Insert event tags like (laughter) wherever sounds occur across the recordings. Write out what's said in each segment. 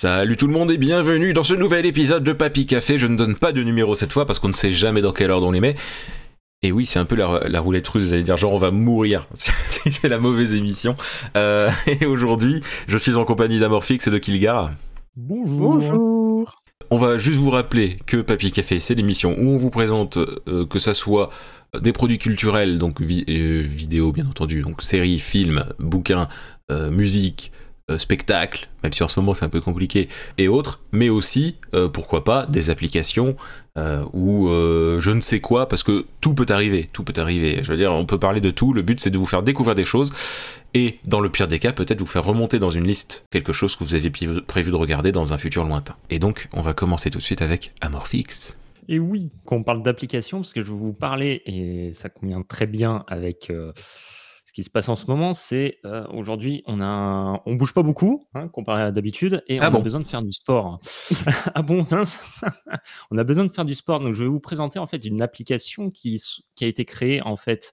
Salut tout le monde et bienvenue dans ce nouvel épisode de Papy Café. Je ne donne pas de numéro cette fois parce qu'on ne sait jamais dans quelle ordre on les met. Et oui, c'est un peu la, roulette russe, vous allez dire genre on va mourir (laughs) si c'est la mauvaise émission. Euh, et aujourd'hui, je suis en compagnie d'Amorphix et de Kilgar. Bonjour. On va juste vous rappeler que Papy Café, c'est l'émission où on vous présente euh, que ça soit des produits culturels, donc euh, vidéo bien entendu, donc séries, films, bouquins, musique, spectacles, même si en ce moment c'est un peu compliqué, et autres, mais aussi, euh, pourquoi pas, des applications euh, ou je ne sais quoi, parce que tout peut arriver, tout peut arriver. Je veux dire, on peut parler de tout, le but c'est de vous faire découvrir des choses, et dans le pire des cas, peut-être vous faire remonter dans une liste quelque chose que vous aviez prévu de regarder dans un futur lointain. Et donc, on va commencer tout de suite avec Amorphix. Et oui, quand on parle d'applications, parce que je vais vous parler, et ça convient très bien avec qui se passe en ce moment, c'est euh, aujourd'hui, on a on bouge pas beaucoup hein, comparé à d'habitude et ah on a besoin de faire du sport. (laughs) ah bon, (laughs) On a besoin de faire du sport. Donc, je vais vous présenter en fait une application qui, qui a été créée en fait,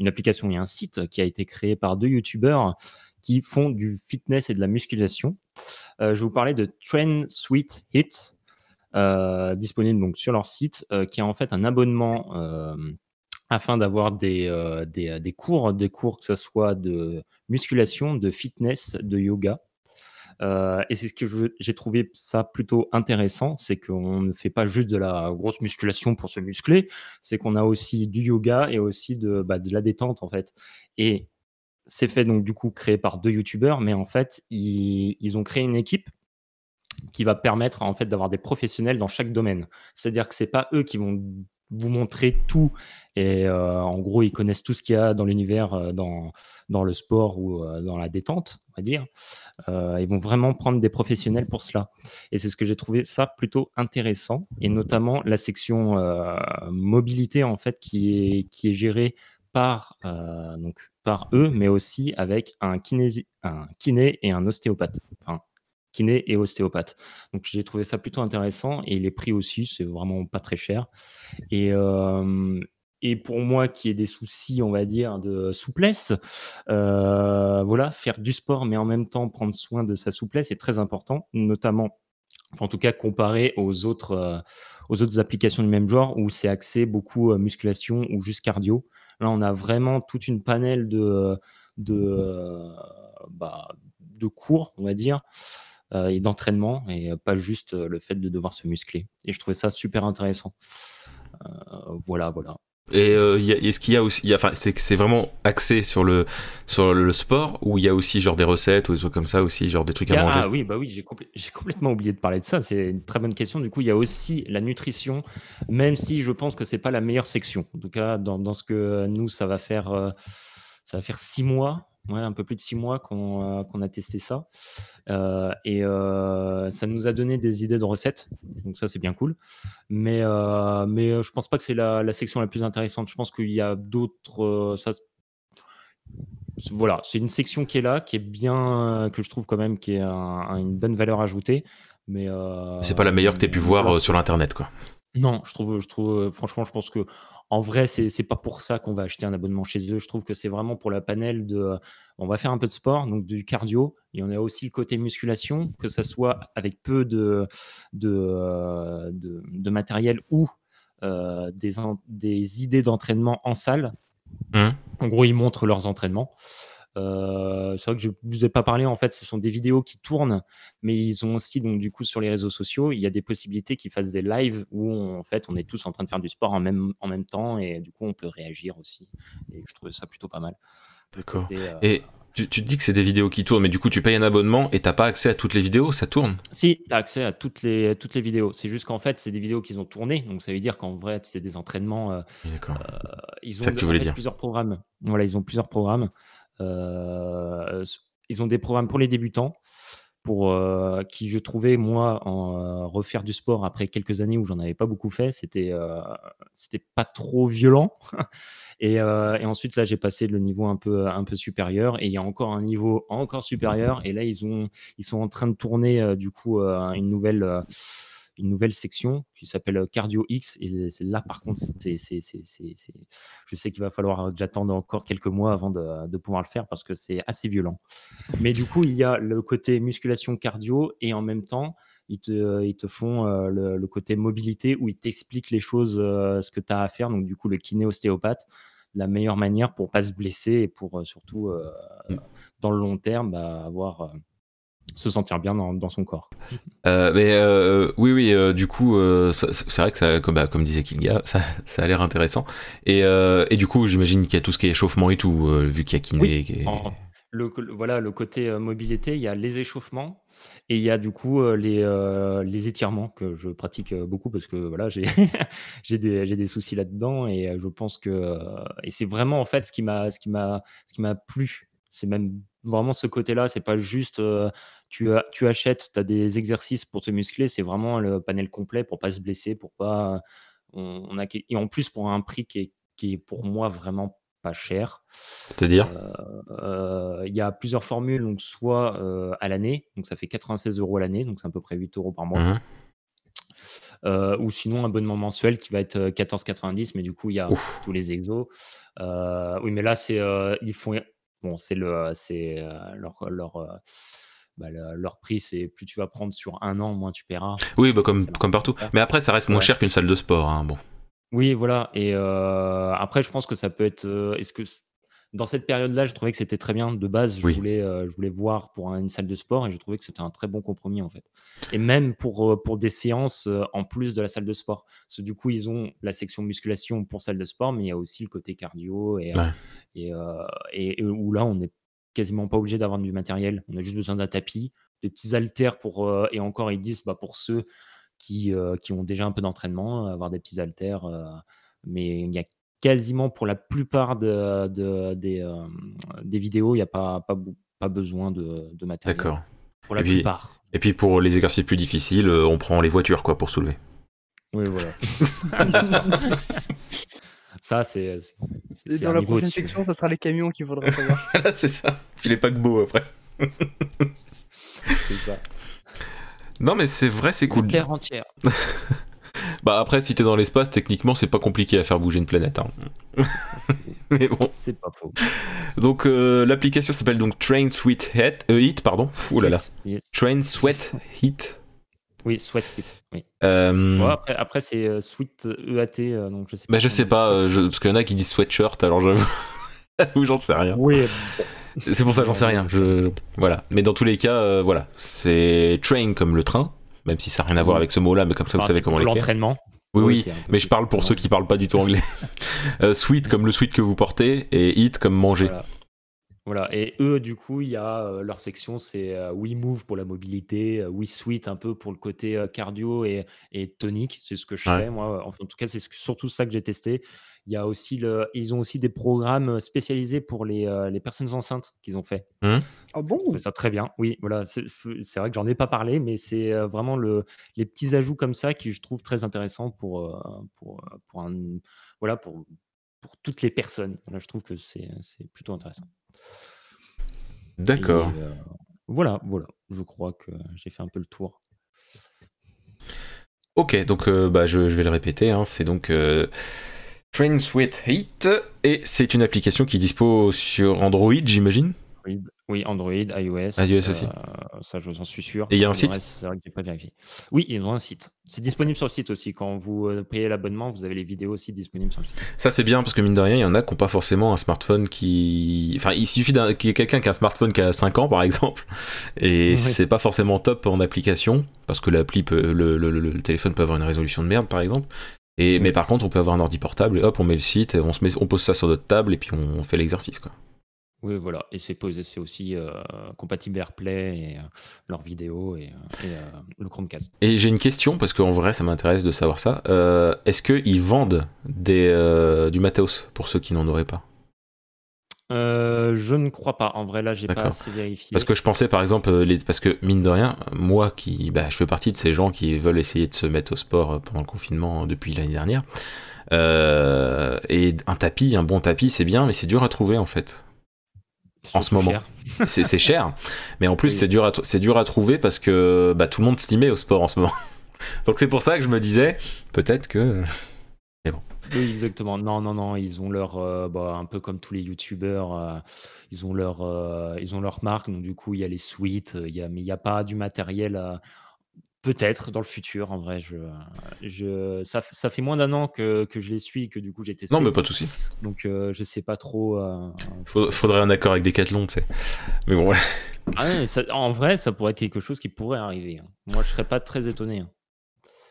une application et un site qui a été créé par deux youtubeurs qui font du fitness et de la musculation. Euh, je vais vous parler de Train Sweet Hit, euh, disponible donc sur leur site, qui a en fait un abonnement afin d'avoir des, euh, des, des, cours, des cours que ce soit de musculation, de fitness, de yoga. Euh, et c'est ce que j'ai trouvé ça plutôt intéressant, c'est qu'on ne fait pas juste de la grosse musculation pour se muscler, c'est qu'on a aussi du yoga et aussi de, bah, de la détente en fait. Et c'est fait donc du coup créé par deux youtubeurs, mais en fait ils, ils ont créé une équipe qui va permettre en fait d'avoir des professionnels dans chaque domaine. C'est-à-dire que c'est pas eux qui vont vous montrer tout. Et euh, en gros, ils connaissent tout ce qu'il y a dans l'univers, euh, dans, dans le sport ou euh, dans la détente, on va dire. ils vont vraiment prendre des professionnels pour cela. Et c'est ce que j'ai trouvé ça plutôt intéressant. Et notamment la section mobilité, en fait, qui est, qui est gérée par, donc, par eux, mais aussi avec un, kinési, un kiné et un ostéopathe. Enfin, kiné et ostéopathe. Donc j'ai trouvé ça plutôt intéressant et les prix aussi, c'est vraiment pas très cher. Et, et pour moi qui ai des soucis, on va dire, de souplesse, voilà, faire du sport mais en même temps prendre soin de sa souplesse est très important, notamment, en tout cas comparé aux autres, aux autres applications du même genre où c'est axé beaucoup musculation ou juste cardio. Là, on a vraiment toute une panel de, de, bah, de cours, on va dire, euh, et d'entraînement et pas juste le fait de devoir se muscler. Et je trouvais ça super intéressant. voilà, voilà. Et est-ce qu'il y a aussi, enfin, c'est c'est vraiment axé sur le sur le sport ou il y a aussi genre des recettes ou des trucs comme ça aussi, genre des trucs à manger? Ah oui, bah oui, j'ai j'ai complètement oublié de parler de ça. C'est une très bonne question. Du coup, il y a aussi la nutrition, même si je pense que c'est pas la meilleure section. En tout cas, dans, dans ce que nous, ça va faire, ça va faire six mois Ouais, un peu plus de six mois qu'on euh, a testé ça. Euh, et euh, ça nous a donné des idées de recettes. Donc ça, c'est bien cool. Mais, mais je pense pas que c'est la, section la plus intéressante. Je pense qu'il y a d'autres. voilà, c'est une section qui est là, qui est bien, que je trouve quand même, qui est une bonne valeur ajoutée. Mais c'est pas la meilleure que tu aies pu voir sur l'internet, quoi. Non, je trouve, je trouve, franchement, je pense que en vrai, c'est c'est pas pour ça qu'on va acheter un abonnement chez eux. Je trouve que c'est vraiment pour la panel de, on va faire un peu de sport, donc du cardio, et on a aussi le côté musculation, que ça soit avec peu de de, de, matériel ou des, des idées d'entraînement en salle. Mmh. En gros, ils montrent leurs entraînements. Euh, c'est vrai que je vous ai pas parlé, en fait, ce sont des vidéos qui tournent, mais ils ont aussi, donc, du coup, sur les réseaux sociaux, il y a des possibilités qu'ils fassent des lives où, en fait, on est tous en train de faire du sport en même, en même temps et du coup, on peut réagir aussi. Et je trouvais ça plutôt pas mal. D'accord. Euh, et tu, tu, te dis que c'est des vidéos qui tournent, mais du coup, tu payes un abonnement et t'as pas accès à toutes les vidéos, ça tourne? Si, tu as accès à toutes les, toutes les vidéos. C'est juste qu'en fait, c'est des vidéos qu'ils ont tournées, donc ça veut dire qu'en vrai, c'est des entraînements. Euh, D'accord. ils ont que dire. plusieurs programmes. Voilà, ils ont plusieurs programmes. Euh, ils ont des programmes pour les débutants, pour euh, qui je trouvais moi en euh, refaire du sport après quelques années où j'en avais pas beaucoup fait, c'était c'était pas trop violent. (laughs) et, ensuite là j'ai passé le niveau un peu un peu supérieur et il y a encore un niveau encore supérieur et là ils ont ils sont en train de tourner du coup une nouvelle une nouvelle section qui s'appelle Cardio X. Et c'est là, par contre, c'est, je sais qu'il va falloir que j'attende encore quelques mois avant de, de, pouvoir le faire parce que c'est assez violent. Mais du coup, il y a le côté musculation cardio et en même temps, ils te, ils te font le, le, côté mobilité où ils t'expliquent les choses, ce que tu as à faire. Donc, du coup, le kiné ostéopathe la meilleure manière pour pas se blesser et pour surtout euh, mmh. dans le long terme bah, avoir se sentir bien dans, son corps. mais oui, oui, du coup, c'est vrai que ça, comme, bah, comme disait Kilga, ça, ça a l'air intéressant. Et, et, du coup, j'imagine qu'il y a tout ce qui est échauffement et tout, vu qu'il y a kiné. le, voilà, le côté mobilité, il y a les échauffements, et il y a du coup les, les étirements que je pratique beaucoup parce que voilà, j'ai (laughs) j'ai des, des, soucis là-dedans et je pense que et c'est vraiment en fait ce qui m'a ce qui m'a ce qui m'a plu. C'est même vraiment ce côté-là, c'est pas juste tu, tu achètes, tu as des exercices pour te muscler, c'est vraiment le panel complet pour pas se blesser, pour pas on, a et en plus pour un prix qui est, qui est pour moi vraiment pas cher. C'est-à-dire? Il y a plusieurs formules, donc soit à l'année, donc ça fait 96 euros à l'année, donc c'est à peu près 8 euros par mois. Mmh ou sinon un abonnement mensuel qui va être 14,90, mais du coup il y a tous les exos. oui, mais là c'est ils font bon c'est le c'est leur leur bah, leur prix, c'est plus tu vas prendre sur un an, moins tu paieras. Oui, bah comme, comme partout. Mais après, ça reste moins cher qu'une salle de sport. Hein, bon. Oui, voilà et après je pense que ça peut être, est-ce que dans cette période-là, je trouvais que c'était très bien. De base, je voulais, je voulais voir pour une salle de sport et je trouvais que c'était un très bon compromis, en fait et même pour, pour des séances, en plus de la salle de sport. Parce que du coup, ils ont la section musculation pour salle de sport, mais il y a aussi le côté cardio et et et où là, on n'est quasiment pas obligé d'avoir du matériel. On a juste besoin d'un tapis, de petits haltères pour, et encore ils disent, bah, pour ceux qui, euh, qui ont déjà un peu d'entraînement, avoir des petits haltères. Euh, mais il y a quasiment pour la plupart de, des, euh, des, vidéos, il n'y a pas, pas, pas, besoin de, de matériel. D'accord. Pour la et plupart. Puis, et puis pour les exercices plus difficiles, on prend les voitures quoi pour soulever. Oui, voilà. (laughs) (laughs) ça, c'est. Dans la prochaine section, ça sera les camions qui faudra (laughs) savoir. c'est ça. Puis les paquebots après. c'est ça. Non, mais c'est vrai, c'est cool. Terre entière. (laughs) bah après, si t'es dans l'espace, techniquement, c'est pas compliqué à faire bouger une planète. Hein. (laughs) mais bon. C'est pas faux. Donc euh, l'application s'appelle donc Train Sweet Heat, euh, Heat pardon. Ouh là là. Train Sweat Heat. Oui, Sweat Heat. Oui. Euh... après, après c'est euh, Sweet EAT, donc je sais pas. Bah je sais pas, je... parce qu'il y en a qui disent sweatshirt, alors j'avoue. Ou (laughs) j'en sais rien. Oui. C'est pour ça j'en sais rien. Je... Voilà. Mais dans tous les cas, euh, voilà. C'est train comme le train, même si ça n'a rien à voir avec ce mot-là, mais comme ça vous savez comment l'écrire. L'entraînement. Oui, oui, mais je parle pour ceux qui parlent pas du tout anglais. (laughs) euh, sweet comme le sweet que vous portez et eat comme manger. Voilà. Et eux, du coup, il y a euh, leur section, c'est euh, We Move pour la mobilité, We Sweet un peu pour le côté cardio et, et tonique. C'est ce que je fais, moi. En tout cas, c'est surtout ça que j'ai testé. Il y a aussi le, ils ont aussi des programmes spécialisés pour les, euh, les personnes enceintes qu'ils ont fait. Mmh. Ah bon? Ça très bien. Oui, voilà. C'est vrai que j'en ai pas parlé, mais c'est euh, vraiment le, les petits ajouts comme ça qui je trouve très intéressants pour, euh, pour, pour, un, voilà, pour, pour toutes les personnes. Là, je trouve que c'est plutôt intéressant. D'accord. voilà, voilà. Je crois que j'ai fait un peu le tour. Ok, donc bah, je, je, vais le répéter. Hein. c'est donc Train Sweet Heat, et c'est une application qui dispose sur Android, j'imagine? Oui, Android, iOS. iOS aussi. Euh, ça, je en suis sûr. Et il y a un site C'est vrai que pas vérifié. Oui, ils ont un site. C'est disponible sur le site aussi. Quand vous euh, payez l'abonnement, vous avez les vidéos aussi disponibles sur le site. Ça, c'est bien parce que mine de rien, il y en a qui n'ont pas forcément un smartphone qui. Enfin, il suffit qu'il y ait quelqu'un qui a un smartphone qui a 5 ans, par exemple. Et (laughs) c'est pas forcément top en application parce que l'appli le, le, téléphone peut avoir une résolution de merde, par exemple. Et, mais par contre, on peut avoir un ordi portable et hop, on met le site, on, se met, on pose ça sur notre table et puis on, fait l'exercice. quoi. Oui, voilà. Et c'est c'est aussi euh, compatible AirPlay et euh, leurs vidéos et, euh, le Chromecast. Et j'ai une question parce qu'en vrai, ça m'intéresse de savoir ça. Est-ce qu'ils vendent des, du matos pour ceux qui n'en auraient pas? Euh, je ne crois pas. En vrai, là, j'ai pas assez vérifié. Parce que je pensais, par exemple, euh, les... parce que mine de rien, moi qui, bah, je fais partie de ces gens qui veulent essayer de se mettre au sport euh, pendant le confinement depuis l'année dernière. et un tapis, un bon tapis, c'est bien, mais c'est dur à trouver en fait. En ce moment, (laughs) c'est cher, mais en plus c'est dur, à dur à trouver parce que bah, tout le monde s'y met au sport en ce moment. (laughs) Donc c'est pour ça que je me disais, peut-être que. Mais bon. Oui, exactement. Non, non, non, ils ont leur, euh, bah, un peu comme tous les youtubeurs, euh, ils ont leur, euh, ils ont leur marque. Donc du coup, il y a les suites, il y a, mais il n'y a pas du matériel. Peut-être dans le futur, en vrai, je, je, ça, ça fait moins d'un an que, que je les suis que du coup j'ai testé. Non, mais pas de souci. Donc je sais pas trop. faudrait un accord avec Decathlon, tu sais. Mais bon, voilà. Ah en vrai, ça pourrait être quelque chose qui pourrait arriver. Hein. Moi, je serais pas très étonné. Hein.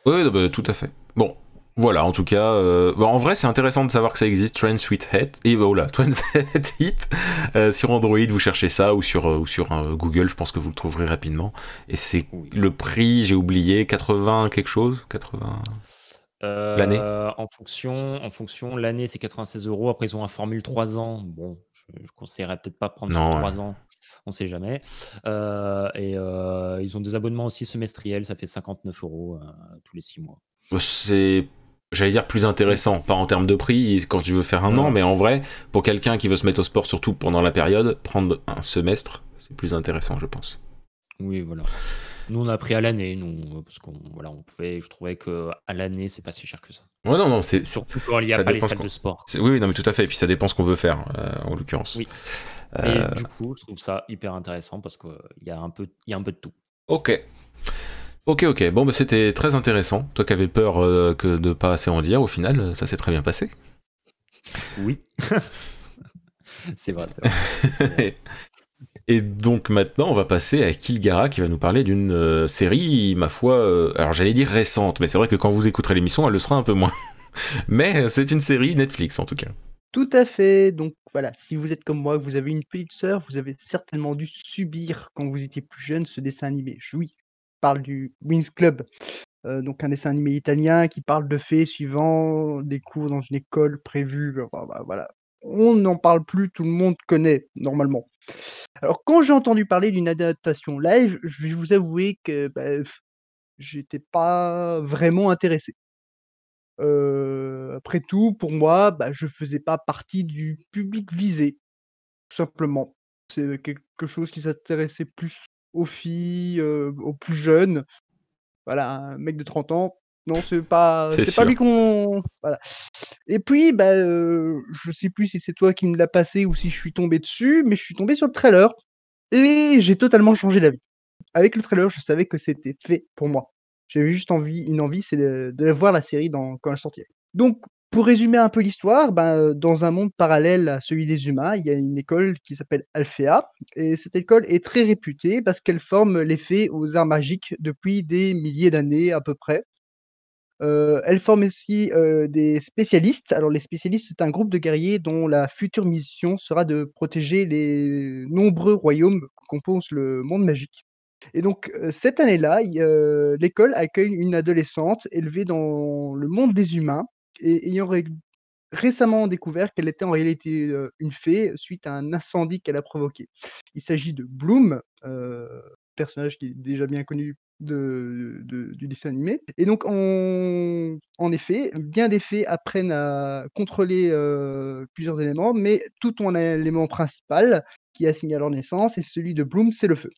Oui, bah, tout à fait. Bon, voilà, en tout cas, euh, en vrai, c'est intéressant de savoir que ça existe, Trend Sweet Hit. Et bah, là, Trend (laughs) Hit euh, sur Android, vous cherchez ça ou sur euh, ou sur Google, je pense que vous le trouverez rapidement. Et c'est le prix, j'ai oublié, 80 quelque chose, 80. l'année. En fonction, en fonction, l'année c'est 96 euros. Après, ils ont un formule 3 ans. Bon, je, je conseillerais peut-être pas prendre non, 3 ans on sait jamais. et ils ont des abonnements aussi semestriels, ça fait 59 euros tous les 6 mois. C'est j'allais dire plus intéressant, pas en termes de prix quand tu veux faire un an, mais en vrai, pour quelqu'un qui veut se mettre au sport, surtout pendant la période, prendre un semestre, c'est plus intéressant, je pense. Oui, voilà. Nous, on a pris à l'année, nous, parce qu'on voilà, on pouvait, je trouvais que à l'année, c'est pas si cher que ça. Ouais, non, non, c'est surtout quand il y a pas les salles de sport. Oui, non, mais tout à fait. Et puis ça dépend ce qu'on veut faire, euh, en l'occurrence. Oui. Et euh, du coup, je trouve ça hyper intéressant parce qu'il y a un peu, y a un peu de tout. Ok. Ok, ok. Bon, bah, c'était très intéressant. Toi qui avais peur euh, que de pas assez en dire, au final, ça s'est très bien passé. Oui. (laughs) c'est vrai. vrai. (laughs) Et donc maintenant, on va passer à Kilgara qui va nous parler d'une euh, série, ma foi, euh, alors j'allais dire récente, mais c'est vrai que quand vous écouterez l'émission, elle le sera un peu moins. (laughs) mais c'est une série Netflix en tout cas. Tout à fait. Donc voilà, si vous êtes comme moi, que vous avez une petite sœur, vous avez certainement dû subir quand vous étiez plus jeune ce dessin animé. Oui, parle du Wings Club, euh, donc un dessin animé italien qui parle de faits suivant des cours dans une école prévue. Bah, voilà, on n'en parle plus, tout le monde connaît normalement. Alors quand j'ai entendu parler d'une adaptation live, je vais vous avouer que bah, j'étais pas vraiment intéressé. Euh, après tout, pour moi, bah, je faisais pas partie du public visé, tout simplement. C'est quelque chose qui s'intéressait plus aux filles, aux plus jeunes. Voilà, un mec de 30 ans, non, c'est pas, c'est pas lui qu'on. Voilà. Et puis, bah, je sais plus si c'est toi qui me l'as passé ou si je suis tombé dessus, mais je suis tombé sur le trailer et j'ai totalement changé d'avis. Avec le trailer, je savais que c'était fait pour moi. J'avais juste envie, une envie, c'est de, voir la série dans, quand elle sortirait. Donc, pour résumer un peu l'histoire, ben, dans un monde parallèle à celui des humains, il y a une école qui s'appelle Alphéa. Et cette école est très réputée parce qu'elle forme les fées aux arts magiques depuis des milliers d'années à peu près. Euh, elle forme aussi euh, des spécialistes. Alors les spécialistes, c'est un groupe de guerriers dont la future mission sera de protéger les nombreux royaumes qui composent le monde magique. Et donc euh, cette année-là, l'école accueille une adolescente élevée dans le monde des humains et ayant récemment découvert qu'elle était en réalité une fée suite à un incendie qu'elle a provoqué. Il s'agit de Bloom, personnage qui est déjà bien connu du dessin animé. Et donc, en effet, bien des fées apprennent à contrôler plusieurs éléments, mais tout un élément principal qui est assigné à leur naissance, et celui de Bloom, c'est le feu.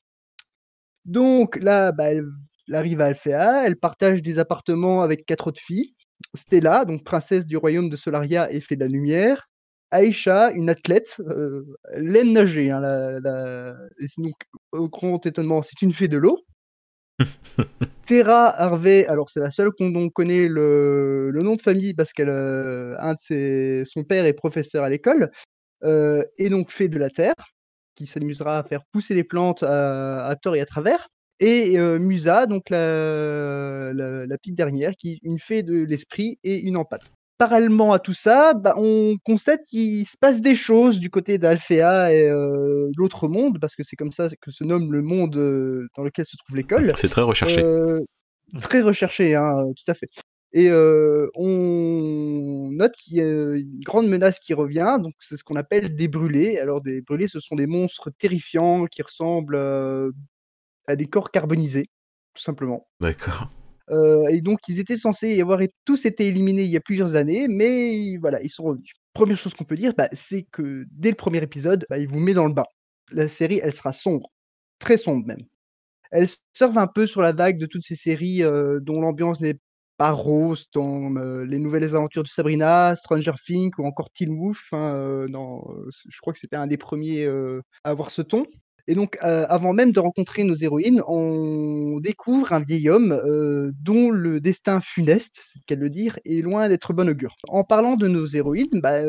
Donc là, bah, elle, arrive à Alphéa, elle partage des appartements avec quatre autres filles, Stella, donc princesse du royaume de Solaria et fée de la lumière. Aïcha, une athlète, euh, elle aime nager. Hein, donc, au grand étonnement, c'est une fée de l'eau. (laughs) Terra Harvey, alors c'est la seule qu'on connaît le, nom de famille parce qu'elle, euh, un de ses, son père est professeur à l'école, euh, et donc fée de la terre, qui s'amusera à faire pousser les plantes à, à tort et à travers. Et Musa, donc la, la, petite dernière, qui est une fée de l'esprit et une empate. Parallèlement à tout ça, bah, on constate qu'il se passe des choses du côté d'Alphéa et l'autre monde, parce que c'est comme ça que se nomme le monde dans lequel se trouve l'école. C'est très recherché. très recherché, hein, tout à fait. Et on note qu'il y a une grande menace qui revient, donc c'est ce qu'on appelle des brûlés. Alors des brûlés, ce sont des monstres terrifiants qui ressemblent à des corps carbonisés, tout simplement. D'accord. Euh, et donc, ils étaient censés y avoir tous été éliminés il y a plusieurs années, mais voilà, ils sont revenus. Première chose qu'on peut dire, bah, c'est que dès le premier épisode, bah, il vous met dans le bain. La série, elle sera sombre, très sombre même. elles surfent un peu sur la vague de toutes ces séries dont l'ambiance n'est pas rose, dans les nouvelles aventures de Sabrina, Stranger Things ou encore Teen Wolf. Hein, je crois que c'était un des premiers à avoir ce ton. Et donc, avant même de rencontrer nos héroïnes, on découvre un vieil homme dont le destin funeste, c'est qu'elle le dire, est loin d'être bon augure. En parlant de nos héroïnes, bah,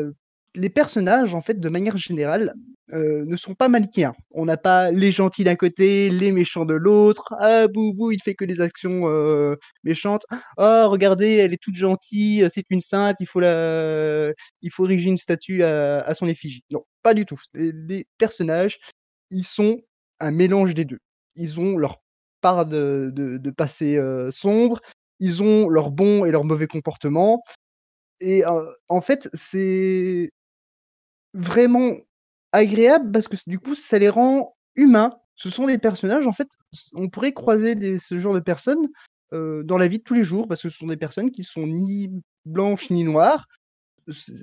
les personnages, en fait, de manière générale, ne sont pas manichéens. On n'a pas les gentils d'un côté, les méchants de l'autre. Ah, Boubou, il fait que des actions méchantes. Ah, regardez, elle est toute gentille, c'est une sainte, il faut, la... il faut ériger une statue à, son effigie. Non, pas du tout. Les, personnages, ils sont un mélange des deux. Ils ont leur part de, de, passé sombre, ils ont leur bon et leur mauvais comportement. Et en fait, c'est vraiment agréable parce que du coup, ça les rend humains. Ce sont des personnages, en fait, on pourrait croiser des, ce genre de personnes dans la vie de tous les jours parce que ce sont des personnes qui sont ni blanches ni noires.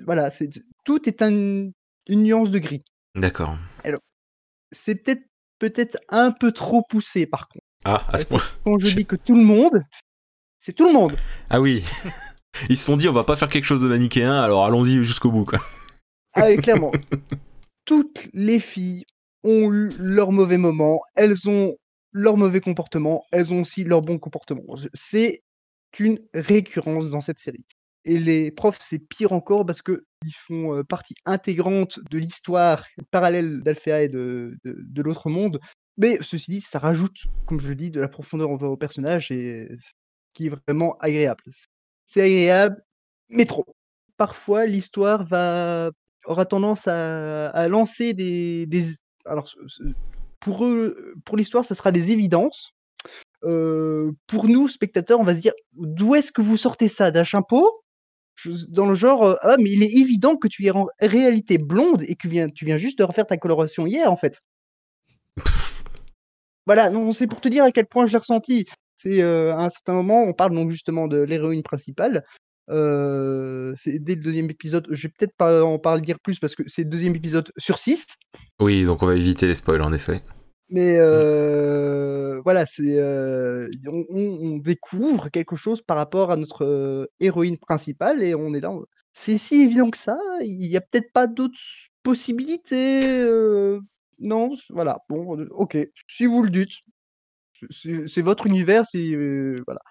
Voilà, c'est tout est une nuance de gris. D'accord. Alors, c'est peut-être peut-être un peu trop poussé par contre. Ah, à ce point. Quand je dis que tout le monde, c'est tout le monde. Ah oui. (laughs) Ils se sont dit on va pas faire quelque chose de manichéen, alors allons-y jusqu'au bout quoi. Ah oui, clairement. (laughs) Toutes les filles ont eu leur mauvais moment, elles ont leur mauvais comportement, elles ont aussi leur bon comportement. C'est une récurrence dans cette série. Et les profs, c'est pire encore parce qu'ils font partie intégrante de l'histoire parallèle d'Alphéa et de, de, l'autre monde. Mais ceci dit, ça rajoute, comme je le dis, de la profondeur au personnage et qui est vraiment agréable. C'est agréable, mais trop. Parfois, l'histoire aura tendance à, lancer des, alors pour eux, pour l'histoire, ça sera des évidences. pour nous, spectateurs, on va se dire d'où est-ce que vous sortez ça? D'un chapeau? Dans le genre ah mais il est évident que tu es en réalité blonde et que tu viens, tu viens juste de refaire ta coloration hier en fait. (laughs) voilà, non, c'est pour te dire à quel point je l'ai ressenti. C'est à un certain moment, on parle donc justement de l'héroïne principale c'est dès le deuxième épisode. Je vais peut-être pas en parler dire plus parce que c'est le deuxième épisode sur 6. Oui, donc on va éviter les spoils en effet. Mais mmh. voilà, c'est on, découvre quelque chose par rapport à notre héroïne principale et on est là. C'est si évident que ça. Il n'y a peut-être pas d'autres possibilités. non, voilà. Bon, ok. Si vous le dites, c'est votre univers. Voilà.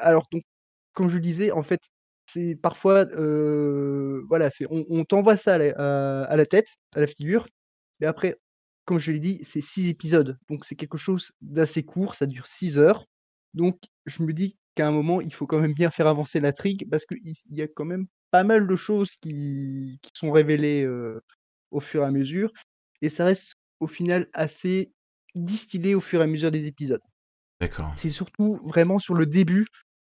alors donc comme je le disais, en fait, c'est parfois, voilà, c'est on, t'envoie ça à la, tête, à la figure, et après, comme je l'ai dit, c'est six épisodes, donc c'est quelque chose d'assez court, ça dure six heures. Donc je me dis qu'à un moment, il faut quand même bien faire avancer l'intrigue parce qu'il y a quand même pas mal de choses qui, sont révélées au fur et à mesure, et ça reste au final assez distillé au fur et à mesure des épisodes. D'accord. C'est surtout vraiment sur le début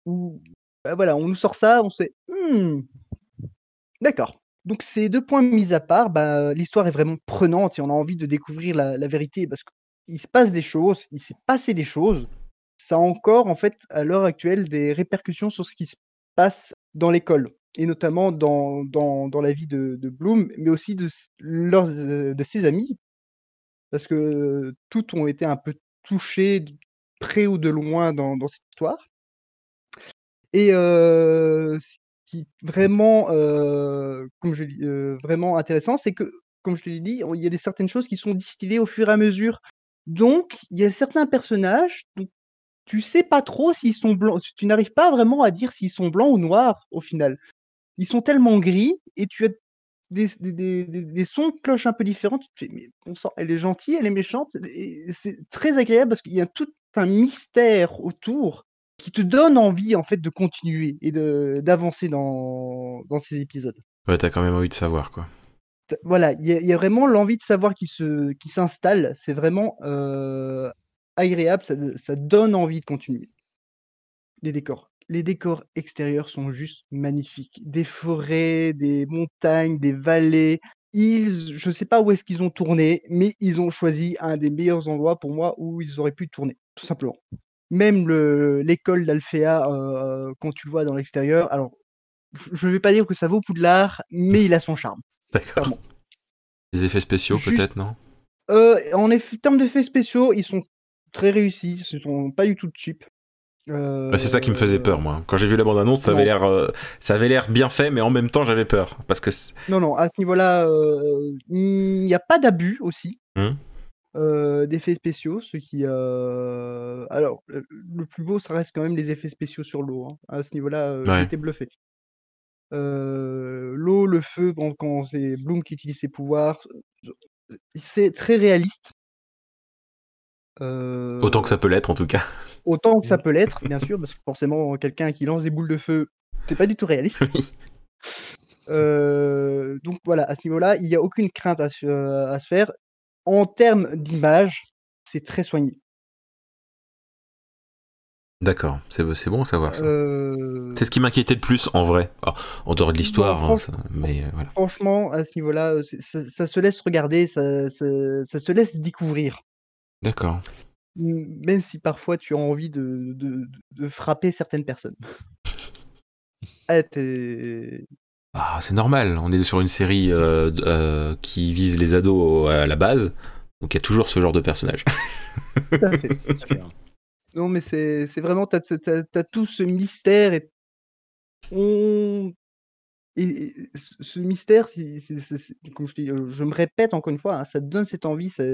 où bah, voilà, on nous sort ça, on sait, «Mmh, d'accord. Donc ces deux points mis à part, bah, l'histoire est vraiment prenante et on a envie de découvrir la vérité parce qu'il se passe des choses, il s'est passé des choses. Ça a encore, en fait, à l'heure actuelle, des répercussions sur ce qui se passe dans l'école et notamment dans la vie de Bloom, mais aussi de de ses amis. Parce que, toutes ont été un peu touchées de près ou de loin dans cette histoire. Et ce qui vraiment, comme je dis, vraiment intéressant, c'est que, comme je te l'ai dit, il y a des certaines choses qui sont distillées au fur et à mesure. Donc, il y a certains personnages, donc tu sais pas trop s'ils sont blancs, tu n'arrives pas vraiment à dire s'ils sont blancs ou noirs au final. Ils sont tellement gris et tu as des des sons de cloche un peu différents, tu te fais: «Mais bon sang, elle est gentille, elle est méchante?» c'est très agréable parce qu'il y a tout un mystère autour qui te donne envie en fait de continuer et de d'avancer dans, dans ces épisodes. Ouais, t'as quand même envie de savoir quoi. Voilà, il y, a vraiment l'envie de savoir qui se qui s'installe. C'est vraiment euh, agréable, ça, ça donne envie de continuer. Les décors. Les décors extérieurs sont juste magnifiques. Des forêts, des montagnes, des vallées. Ils, je ne sais pas où est-ce qu'ils ont tourné, mais ils ont choisi un des meilleurs endroits pour moi où ils auraient pu tourner, tout simplement même l'école d'Alphéa, quand tu le vois dans l'extérieur, alors je ne vais pas dire que ça vaut Poudlard, mais il a son charme. D'accord. Les effets spéciaux peut-être, non? En termes d'effets spéciaux, ils sont très réussis, ce sont pas du tout cheap. Bah, c'est ça qui me faisait peur, Euh, moi. Quand j'ai vu la bande-annonce, ça avait l'air, euh, ça avait l'air bien fait, mais en même temps, j'avais peur parce que Non, non, à ce niveau-là, euh, il n'y a pas d'abus aussi Hum. Euh, d'effets spéciaux. Ce qui, alors, le, le plus beau, ça reste quand même les effets spéciaux sur l'eau. hein. À ce niveau-là, Ouais. j'ai été bluffé. L'eau, le feu, bon, quand c'est Bloom qui utilise ses pouvoirs, c'est très réaliste. autant que ça peut l'être, en tout cas. autant que ça (laughs) peut l'être, bien sûr, parce que forcément, quelqu'un qui lance des boules de feu, c'est pas du tout réaliste. Donc voilà, à ce niveau-là, il n'y a aucune crainte à se, à se faire. En termes d'image, c'est très soigné. D'accord, c'est bon à savoir ça. Euh, C'est ce qui m'inquiétait le plus, en vrai. Ah, en dehors de l'histoire, hein, mais euh, voilà. franchement, à ce niveau-là, euh, ça, ça se laisse regarder, ça, ça- ça se laisse découvrir. D'accord. Même si parfois tu as envie de, de- de frapper certaines personnes. (laughs) Ah, t'es- Ah, c'est normal, on est sur une série euh, euh, qui vise les ados à la base, donc il y a toujours ce genre de personnage. (laughs) Non, mais c'est vraiment, t'as, t'as tout ce mystère et on. Et, ce mystère, comme je, dis, euh, je me répète encore une fois, hein, ça te donne cette envie, ça-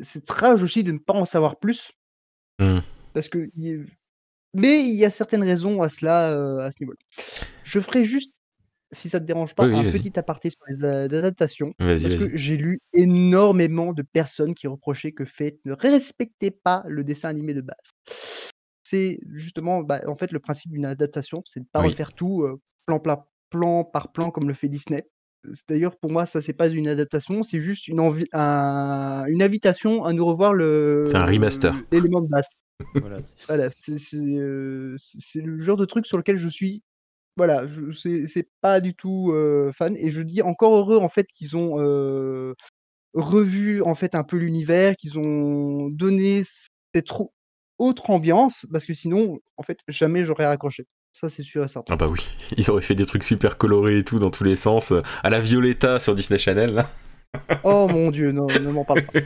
c'est rage aussi de ne pas en savoir plus. Hmm. Parce que. Mais il y a certaines raisons à cela, à ce niveau-là. Je ferai juste, si ça te dérange pas, Oui, oui, un petit aparté sur les a- adaptations. Parce que j'ai lu énormément de personnes qui reprochaient que Fate ne respectait pas le dessin animé de base. C'est justement, bah, en fait, le principe d'une adaptation, c'est de ne pas Oui. refaire tout euh, plan, plan, plan par plan comme le fait Disney. C'est- D'ailleurs, pour moi, ça, c'est pas une adaptation, c'est juste une, envie, un- une invitation à nous revoir le C'est un remaster. l'élément de base. Voilà. Voilà, c'est c'est, euh, c'est le genre de truc sur lequel je suis. Voilà, c'est pas du tout fan et je dis encore heureux en fait qu'ils ont revu en fait un peu l'univers, qu'ils ont donné cette autre ambiance parce que sinon en fait jamais j'aurais accroché. Ça c'est sûr et certain. Ah bah oui, (laughs) ils auraient fait des trucs super colorés et tout dans tous les sens, à la Violetta sur Disney Channel. Là. Oh mon dieu, non, ne m'en parle pas.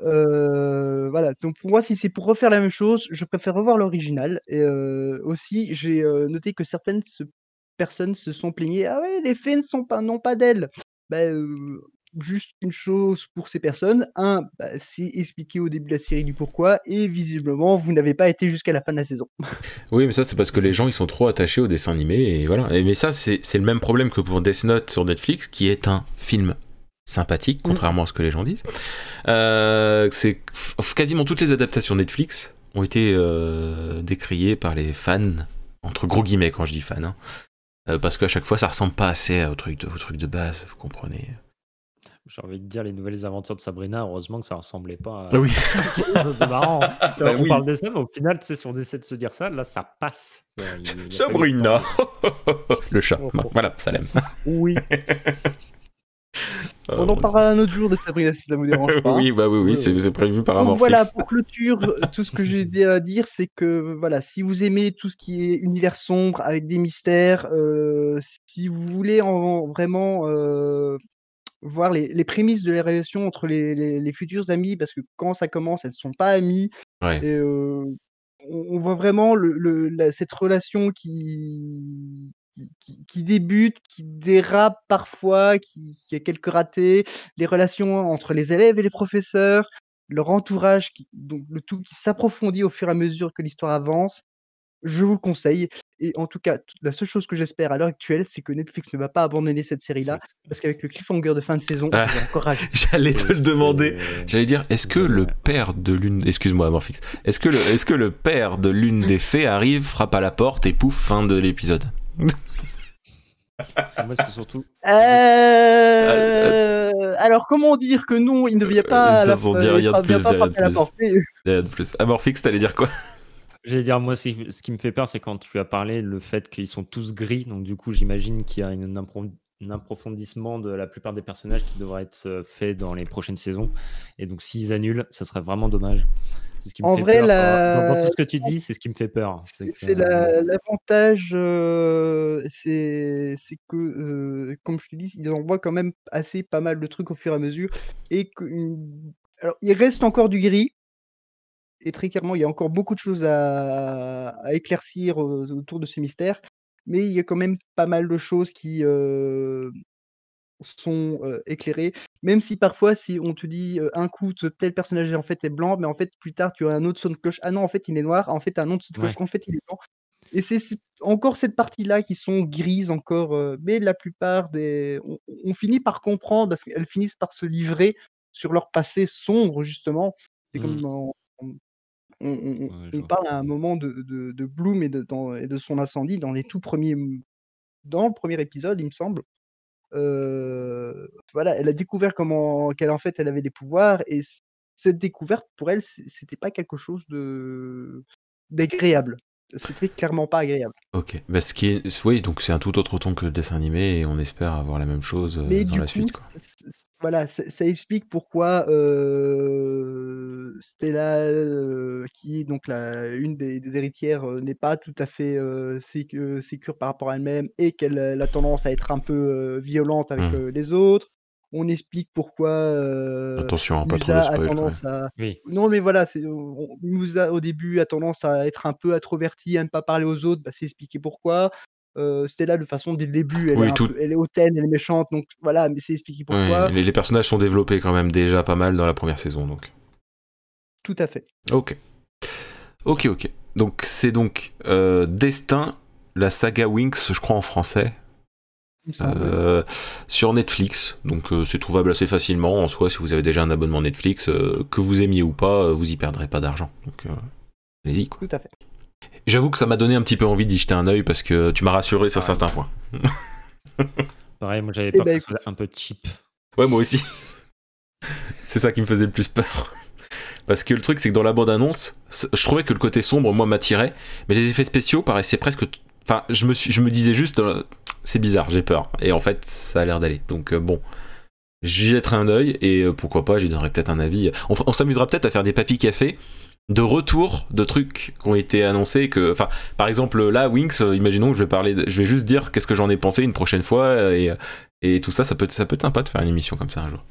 Euh, voilà, donc pour moi, si c'est pour refaire la même chose, je préfère revoir l'original. Et euh, aussi, j'ai euh, noté que certaines personnes se sont plaignées. Ah ouais, les faits ne sont pas, n'ont pas d'ailes. Bah, juste une chose pour ces personnes. Un, bah, c'est expliqué au début de la série du pourquoi. Et visiblement, vous n'avez pas été jusqu'à la fin de la saison. (laughs) Oui, mais ça c'est parce que les gens ils sont trop attachés au dessin animé et voilà. Et- mais ça c'est le même problème que pour Death Note sur Netflix, qui est un film sympathique, Mm. contrairement à ce que les gens disent. Euh, c'est quasiment toutes les adaptations Netflix ont été euh, décriées par les fans entre gros guillemets quand je dis fans, hein. Euh, parce qu'à chaque fois ça ressemble pas assez au truc de, au truc de base, vous comprenez. J'ai envie de dire les nouvelles aventures de Sabrina, heureusement que ça ressemblait pas à Ah oui. (laughs) de marrant. (laughs) Bah on oui. parle de ça, mais au final, tu sais, si on essaie de se dire ça, là, ça passe. Il il Sabrina, (laughs) le chat. Oh, oh. voilà, ça l'aime. Oui. Oh, On en parlera un autre jour de Sabrina si ça vous dérange (laughs) pas. oui, bah oui, oui, c'est prévu par Donc Amorphix. voilà, pour clôture, (laughs) tout ce que j'ai à dire, c'est que voilà, si vous aimez tout ce qui est univers sombre avec des mystères, euh, si vous voulez en, vraiment euh, voir les, les prémices de la relation entre les, les- les futurs amis, parce que quand ça commence, elles ne sont pas amies, Ouais. et euh, on, on voit vraiment le, le- la- cette relation qui, qui, qui- qui débute, qui dérape parfois, qui, qui a quelques ratés, les relations entre les élèves et les professeurs, leur entourage, qui, donc le tout qui s'approfondit au fur et à mesure que l'histoire avance. Je vous le conseille. Et en tout cas, la seule chose que j'espère à l'heure actuelle, c'est que Netflix ne va pas abandonner cette série-là, parce qu'avec le cliffhanger de fin de saison, Ah. (laughs) J'allais te le demander. C'est- J'allais dire, est-ce que le père de l'une, excuse-moi est-ce que le, est-ce que le père de l'une des fées arrive, frappe à la porte et pouf, fin de l'épisode? (laughs) Moi, c'est surtout. Euh, Alors, comment dire que non, il ne vient pas la, Ça, on dit rien de plus, rien de à la plus. Euh, de plus. Amorphix, t'allais dire quoi? J'allais dire, moi, ce qui me fait peur, c'est quand tu as parlé le fait qu'ils sont tous gris. Donc, du coup, j'imagine qu'il y a une un approfondissement de la plupart des personnages qui devrait être euh, fait dans les prochaines saisons. Et donc, s'ils annulent, ça serait vraiment dommage. C'est ce qui me En fait vrai, peur. la- Dans, dans tout ce que tu dis, c'est ce qui me fait peur. C'est la- l'avantage, euh, c'est que, euh, comme je te dis, ils envoient quand même assez pas mal de trucs au fur et à mesure, et alors, il reste encore du gris. Et très clairement, il y a encore beaucoup de choses à, à éclaircir autour de ce mystère. Mais il y a quand même pas mal de choses qui sont éclairées. Même si parfois, si on te dit un coup, tel personnage en fait est blanc, mais en fait, plus tard, tu as un autre son de cloche. Ah non, en fait, il est noir. En fait, un autre son de cloche. En fait, il est blanc. Et c'est encore cette partie-là qui sont grises encore, mais la plupart des on finit par comprendre parce qu'elles finissent par se livrer sur leur passé sombre justement. C'est comme Mmh. dans on on Ouais, je on vois. parle à un moment de de de Bloom et de dans et de son incendie dans les tout premiers dans le premier épisode, il me semble. Heu, voilà, elle a découvert comment qu'elle en fait, elle avait des pouvoirs et cette découverte pour elle, c'était pas quelque chose de d'agréable. C'était clairement pas agréable. Ok. Bah, ce qui est... Oui, donc c'est un tout autre ton que le dessin animé et on espère avoir la même chose euh, Mais dans la coup, suite. Quoi. Voilà, ça ça explique pourquoi, Stella, qui est donc la une des des héritières, n'est pas tout à fait, heu, sécu sécure par rapport à elle-même et qu'elle elle a tendance à être un peu, violente avec, Mmh. les autres. On explique pourquoi, Attention, hein, pas trop de spoil à Oui. non, mais voilà, Musa, au début, a tendance à être un peu introvertie, à ne pas parler aux autres, bah, c'est expliqué pourquoi. Heu, Stella, de façon, dès le début, elle est Oui, un tout- peu elle est hautaine, elle est méchante, donc voilà, mais c'est expliqué pourquoi. Les, les personnages sont développés quand même déjà pas mal dans la première saison. Donc. Tout à fait. Ok. Ok, ok. Donc c'est donc euh, Destin, la saga Winx, je crois en français, euh, sur Netflix. Donc euh, c'est trouvable assez facilement. En soi, si vous avez déjà un abonnement Netflix, euh, que vous aimiez ou pas, euh, vous y perdrez pas d'argent. Donc euh, allez-y quoi. Tout à fait. J'avoue que ça m'a donné un petit peu envie d'y jeter un œil parce que tu m'as rassuré sur Ah, certains points. (laughs) Pareil, moi j'avais Eh peur ben, que ce soit un peu cheap. Ouais, moi aussi. (laughs) c'est ça qui me faisait le plus peur. Parce que le truc, c'est que dans la bande-annonce, je trouvais que le côté sombre, moi, m'attirait, mais les effets spéciaux paraissaient presque. Enfin, je me, suis, je me disais juste, euh, c'est bizarre, j'ai peur. Et en fait, ça a l'air d'aller. Donc, euh, bon, j'y jetterai un œil et euh, pourquoi pas, j'y donnerai peut-être un avis. On, on s'amusera peut-être à faire des papis café de retour de trucs qui ont été annoncés. Que, enfin, par exemple, là, Winx, euh, imaginons que je vais parler, de- je vais juste dire qu'est-ce que j'en ai pensé une prochaine fois euh, et, et tout ça, ça peut, être- ça peut être sympa de faire une émission comme ça un jour.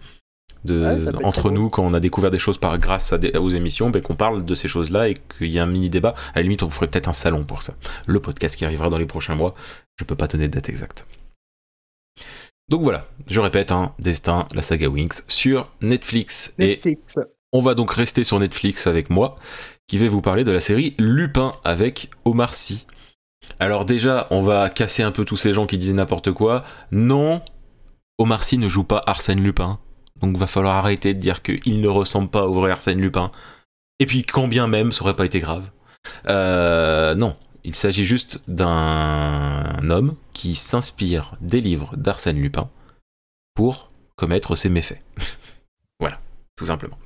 De, Ouais, entre nous, quand on a découvert des choses par grâce à des- aux émissions, ben, qu'on parle de ces choses-là et qu'il y a un mini débat. À la limite, on ferait peut-être un salon pour ça. Le podcast qui arrivera dans les prochains mois. Je peux pas donner de date exacte. Donc voilà, je répète, hein, Destin, la saga Winx sur Netflix. Et Netflix. On va donc rester sur Netflix avec moi, qui vais vous parler de la série Lupin avec Omar Sy. Alors déjà, on va casser un peu tous ces gens qui disaient n'importe quoi. Non, Omar Sy ne joue pas Arsène Lupin. Donc va falloir arrêter de dire qu'il ne ressemble pas au vrai Arsène Lupin. Et puis quand bien même, ça aurait pas été grave. Euh, non, il s'agit juste d'un homme qui s'inspire des livres d'Arsène Lupin pour commettre ses méfaits. (laughs) tout simplement.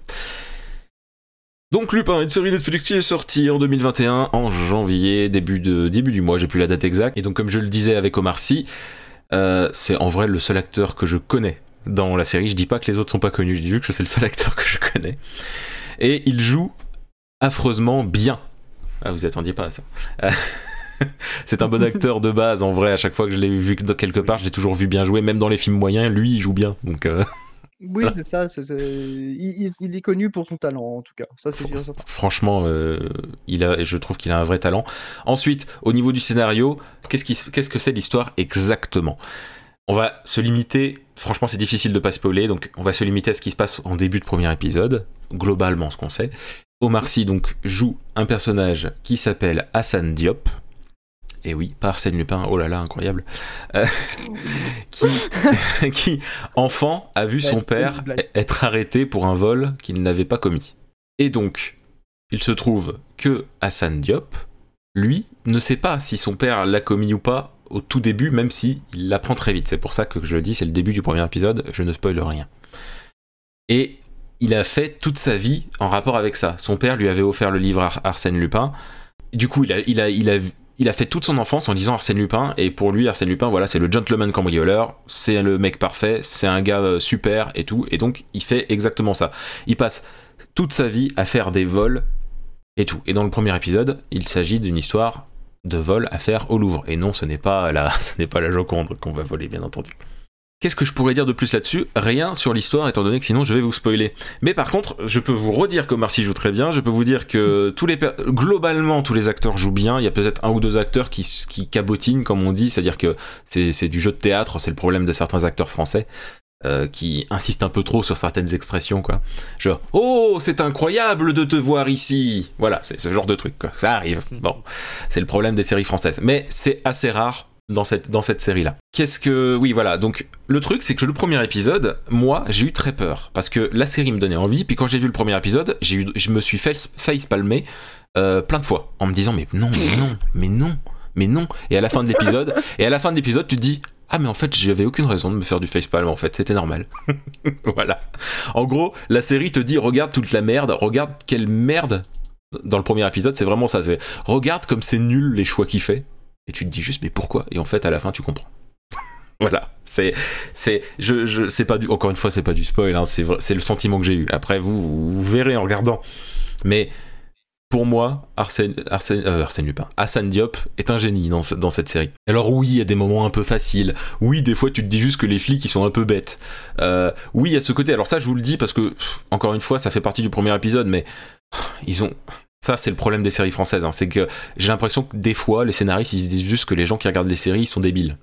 Donc Lupin, une série Netflix qui est sortie en 2021, en janvier, début, de, début du mois, j'ai plus la date exacte. Et donc comme je le disais avec Omar Sy, euh, c'est en vrai le seul acteur que je connais dans la série. Je dis pas que les autres sont pas connus, je dis juste que c'est le seul acteur que je connais. Et il joue affreusement bien. Ah, vous attendiez pas à ça. Euh, (laughs) c'est un bon acteur de base, en vrai, à chaque fois que je l'ai vu quelque part, je l'ai toujours vu bien jouer, même dans les films moyens, lui, il joue bien. Donc, euh, Oui, c'est ça. Il, il- il est connu pour son talent, en tout cas. Ça, c'est sûr. et certain. franchement, euh, il a, je trouve qu'il a un vrai talent. Ensuite, au niveau du scénario, qu'est-ce, qui, qu'est-ce que c'est l'histoire exactement? On va se limiter, franchement c'est difficile de pas spoiler, donc on va se limiter à ce qui se passe en début de premier épisode, globalement ce qu'on sait. Omar Sy donc joue un personnage qui s'appelle Hassan Diop. Et oui, pas Arsène Lupin, oh là là, incroyable. Euh, (laughs) qui, (laughs) qui, enfant, a vu son père blague. être arrêté pour un vol qu'il n'avait pas commis. Et donc, il se trouve que Hassan Diop, lui, ne sait pas si son père l'a commis ou pas au tout début, même si il l'apprend très vite. C'est pour ça que je le dis, c'est le début du premier épisode, je ne spoil rien. Et il a fait toute sa vie en rapport avec ça. Son père lui avait offert le livre Ar- Arsène Lupin. Du coup, il a, il a, il a, il a fait toute son enfance en lisant Arsène Lupin, et pour lui, Arsène Lupin, voilà, c'est le gentleman cambrioleur, c'est le mec parfait, c'est un gars euh, super et tout, et donc il fait exactement ça. Il passe toute sa vie à faire des vols et tout. Et dans le premier épisode, il s'agit d'une histoire de vol à faire au Louvre. Et non, ce n'est pas la, (laughs) ce n'est pas la Joconde qu'on va voler, bien entendu. Qu'est-ce que je pourrais dire de plus là-dessus? Rien sur l'histoire, étant donné que sinon je vais vous spoiler. Mais par contre, je peux vous redire que Marcy joue très bien. Je peux vous dire que tous les globalement tous les acteurs jouent bien. Il y a peut-être un ou deux acteurs qui, cabotinent, comme on dit, c'est-à-dire que c'est du jeu de théâtre. C'est le problème de certains acteurs français. Euh, qui insistent un peu trop sur certaines expressions, quoi. Genre, oh, c'est incroyable de te voir ici. Voilà, c'est ce genre de truc, quoi. Ça arrive. Bon, c'est le problème des séries françaises. Mais c'est assez rare dans cette, dans cette série-là. Qu'est-ce que... Oui, voilà. Donc, le truc, c'est que le premier épisode, moi, j'ai eu très peur. Parce que la série me donnait envie. Puis quand j'ai vu le premier épisode, eu, je me suis fait face palmer euh, plein de fois. En me disant, mais non, mais non, mais non, mais non. Et à la fin de l'épisode, et à la fin de l'épisode, tu te dis, ah mais en fait j'avais aucune raison de me faire du facepalm en fait, c'était normal. (laughs) voilà. En gros, la série te dit regarde toute la merde, regarde quelle merde dans le premier épisode, c'est vraiment ça, c'est regarde comme c'est nul les choix qu'il fait et tu te dis juste mais pourquoi? Et en fait à la fin tu comprends. (laughs) voilà, c'est c'est je, je c'est pas du encore une fois c'est pas du spoil, hein, c'est c'est le sentiment que j'ai eu. Après vous, vous verrez en regardant, mais pour moi, Arsène, Arsène, euh, Arsène, Lupin, Hassan Diop est un génie dans, dans, cette série. Alors oui, il y a des moments un peu faciles. Oui, des fois tu te dis juste que les flics ils sont un peu bêtes. Euh, oui, il y a ce côté. Alors ça, je vous le dis parce que encore une fois, ça fait partie du premier épisode, mais ils ont ça, c'est le problème des séries françaises. Hein. C'est que j'ai l'impression que des fois, les scénaristes, ils se disent juste que les gens qui regardent les séries, ils sont débiles.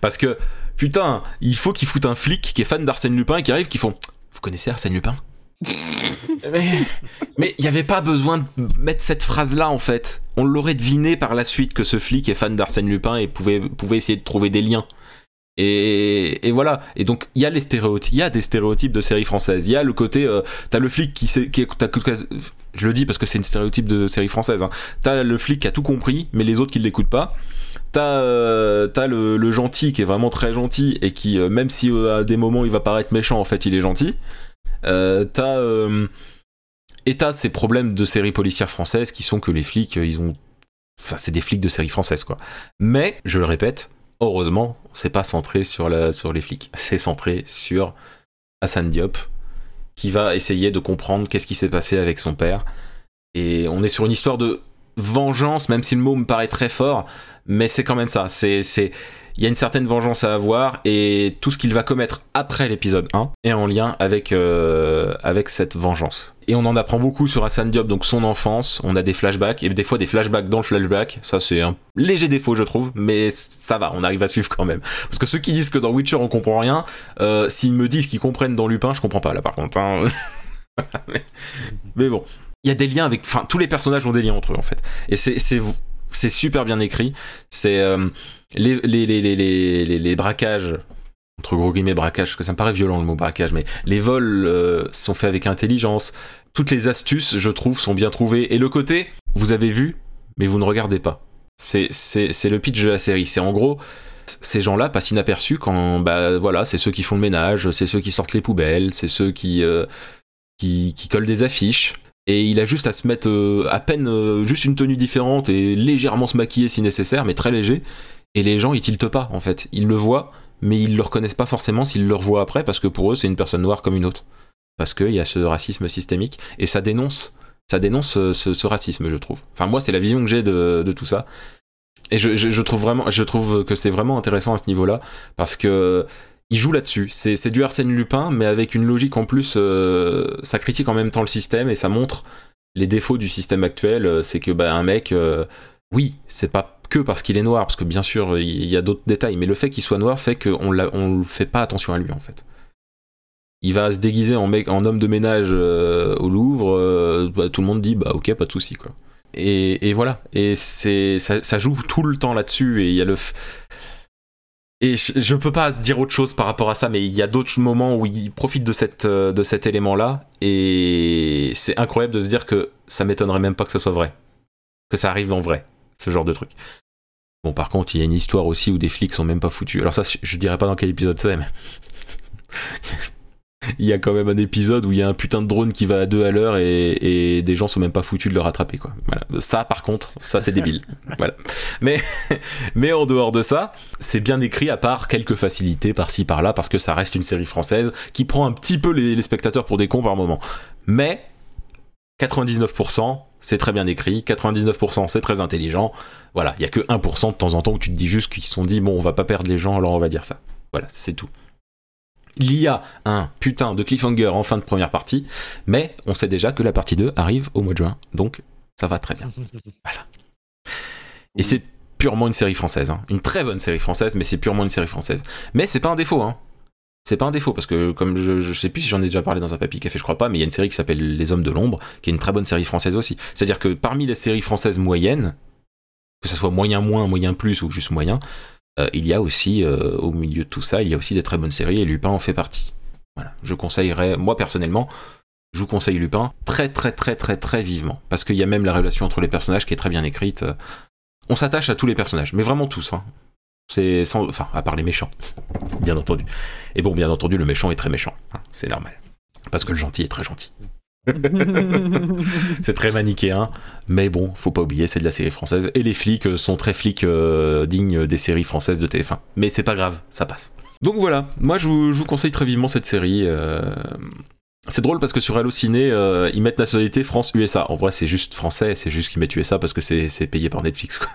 Parce que, putain, il faut qu'ils foutent un flic qui est fan d'Arsène Lupin et qui arrive, qui font Vous connaissez Arsène Lupin? (laughs) Mais il n'y avait pas besoin de mettre cette phrase-là en fait. On l'aurait deviné par la suite que ce flic est fan d'Arsène Lupin et pouvait, pouvait essayer de trouver des liens. Et, voilà. Et donc, il y a des stéréotypes de séries françaises. Il y a le côté, euh, t'as le flic qui sait, je le dis parce que c'est une stéréotype de série française. Hein. T'as le flic qui a tout compris, mais les autres qui ne l'écoutent pas. T'as euh, le, gentil qui est vraiment très gentil et qui, euh, même si à des moments il va paraître méchant, en fait, il est gentil. t'as et t'as ces problèmes de séries policières françaises qui sont que les flics, ils ont, enfin, c'est des flics de séries françaises quoi. Mais je le répète, heureusement, c'est pas centré sur, la, sur les flics. C'est centré sur Hassan Diop, qui va essayer de comprendre qu'est-ce qui s'est passé avec son père. Et on est sur une histoire de vengeance, même si le mot me paraît très fort, mais c'est quand même ça. C'est, il y a une certaine vengeance à avoir et tout ce qu'il va commettre après l'épisode 1 est en lien avec, euh, avec cette vengeance. Et on en apprend beaucoup sur Hassan Diop, donc son enfance, on a des flashbacks, et des fois des flashbacks dans le flashback, ça c'est un léger défaut je trouve, mais ça va, on arrive à suivre quand même. Parce que ceux qui disent que dans Witcher on comprend rien, euh, s'ils me disent qu'ils comprennent dans Lupin, je comprends pas là par contre. Hein. (laughs) mais, bon, il y a des liens avec, enfin tous les personnages ont des liens entre eux en fait. Et c'est super bien écrit. C'est euh, les, les, les, les, braquages, entre gros guillemets braquages, parce que ça me paraît violent le mot braquage, mais les vols euh, sont faits avec intelligence. Toutes les astuces, je trouve, sont bien trouvées. Et le côté, vous avez vu, mais vous ne regardez pas. C'est le pitch de la série. C'est en gros, ces gens-là passent inaperçus quand, bah voilà, c'est ceux qui font le ménage, c'est ceux qui sortent les poubelles, c'est ceux qui, euh, qui, collent des affiches et il a juste à se mettre euh, à peine juste une tenue différente et légèrement se maquiller si nécessaire, mais très léger. Et les gens ils tiltent pas en fait, ils le voient, mais ils le reconnaissent pas forcément s'ils le revoient après parce que pour eux c'est une personne noire comme une autre, parce qu'il y a ce racisme systémique et ça dénonce, ça dénonce euh, ce, racisme je trouve. Enfin moi c'est la vision que j'ai de, tout ça. Et je, je, trouve vraiment, je trouve que c'est vraiment intéressant à ce niveau-là parce que il joue là-dessus. C'est du Arsène Lupin, mais avec une logique en plus. Euh, ça critique en même temps le système et ça montre les défauts du système actuel. Euh, c'est que bah, un mec, euh, oui, c'est pas que parce qu'il est noir, parce que bien sûr il y a d'autres détails, mais le fait qu'il soit noir fait qu'on ne fait pas attention à lui en fait. Il va se déguiser en, mec, en homme de ménage au Louvre, bah, tout le monde dit bah ok, pas de souci quoi. Et, voilà, et c'est ça, ça, joue tout le temps là-dessus et il y a le et je, ne peux pas dire autre chose par rapport à ça, mais il y a d'autres moments où il profite de, cette, euh, de cet élément-là, et c'est incroyable de se dire que ça m'étonnerait même pas que ce soit vrai. Que ça arrive en vrai, ce genre de truc. Bon, par contre, il y a une histoire aussi où des flics sont même pas foutus. Alors ça, je dirais pas dans quel épisode c'est, mais... (laughs) il y a quand même un épisode où il y a un putain de drone qui va à deux à l'heure et, des gens sont même pas foutus de le rattraper quoi. Voilà. Ça par contre, ça c'est débile. (laughs) voilà. Mais (laughs) mais en dehors de ça, c'est bien écrit à part quelques facilités par-ci par-là parce que ça reste une série française qui prend un petit peu les, spectateurs pour des cons par moment. Mais 99% c'est très bien écrit, 99% c'est très intelligent. Voilà, il y a que 1% de temps en temps où tu te dis juste qu'ils se sont dit bon, on va pas perdre les gens alors on va dire ça. Voilà, c'est tout. Il y a un putain de cliffhanger en fin de première partie, mais on sait déjà que la partie 2 arrive au mois de juin, donc ça va très bien. Voilà. Et c'est purement une série française, hein. une très bonne série française, mais c'est purement une série française. Mais c'est pas un défaut, hein. C'est pas un défaut parce que comme je, sais plus si j'en ai déjà parlé dans un papy café, je crois pas, mais il y a une série qui s'appelle Les Hommes de l'ombre, qui est une très bonne série française aussi. C'est-à-dire que parmi les séries françaises moyennes, que ce soit moyen moins, moyen plus ou juste moyen, euh, il y a aussi euh, au milieu de tout ça, il y a aussi des très bonnes séries et Lupin en fait partie. Je conseillerais, moi personnellement, je vous conseille Lupin très très très très très vivement parce qu'il y a même la relation entre les personnages qui est très bien écrite. On s'attache à tous les personnages, mais vraiment tous. Hein. C'est sans, enfin, à part les méchants, bien entendu. Et bon, bien entendu, le méchant est très méchant, hein, c'est normal, parce que le gentil est très gentil. (laughs) c'est très manichéen, mais bon, faut pas oublier, c'est de la série française. Et les flics euh, sont très flics euh, dignes des séries françaises de TF1. Mais c'est pas grave, ça passe. Donc voilà, moi je vous, je vous conseille très vivement cette série. euh, C'est drôle parce que sur Allociné, euh, ils mettent nationalité France-USA. En vrai, c'est juste français, c'est juste qu'ils mettent USA parce que c'est c'est payé par Netflix. Quoi.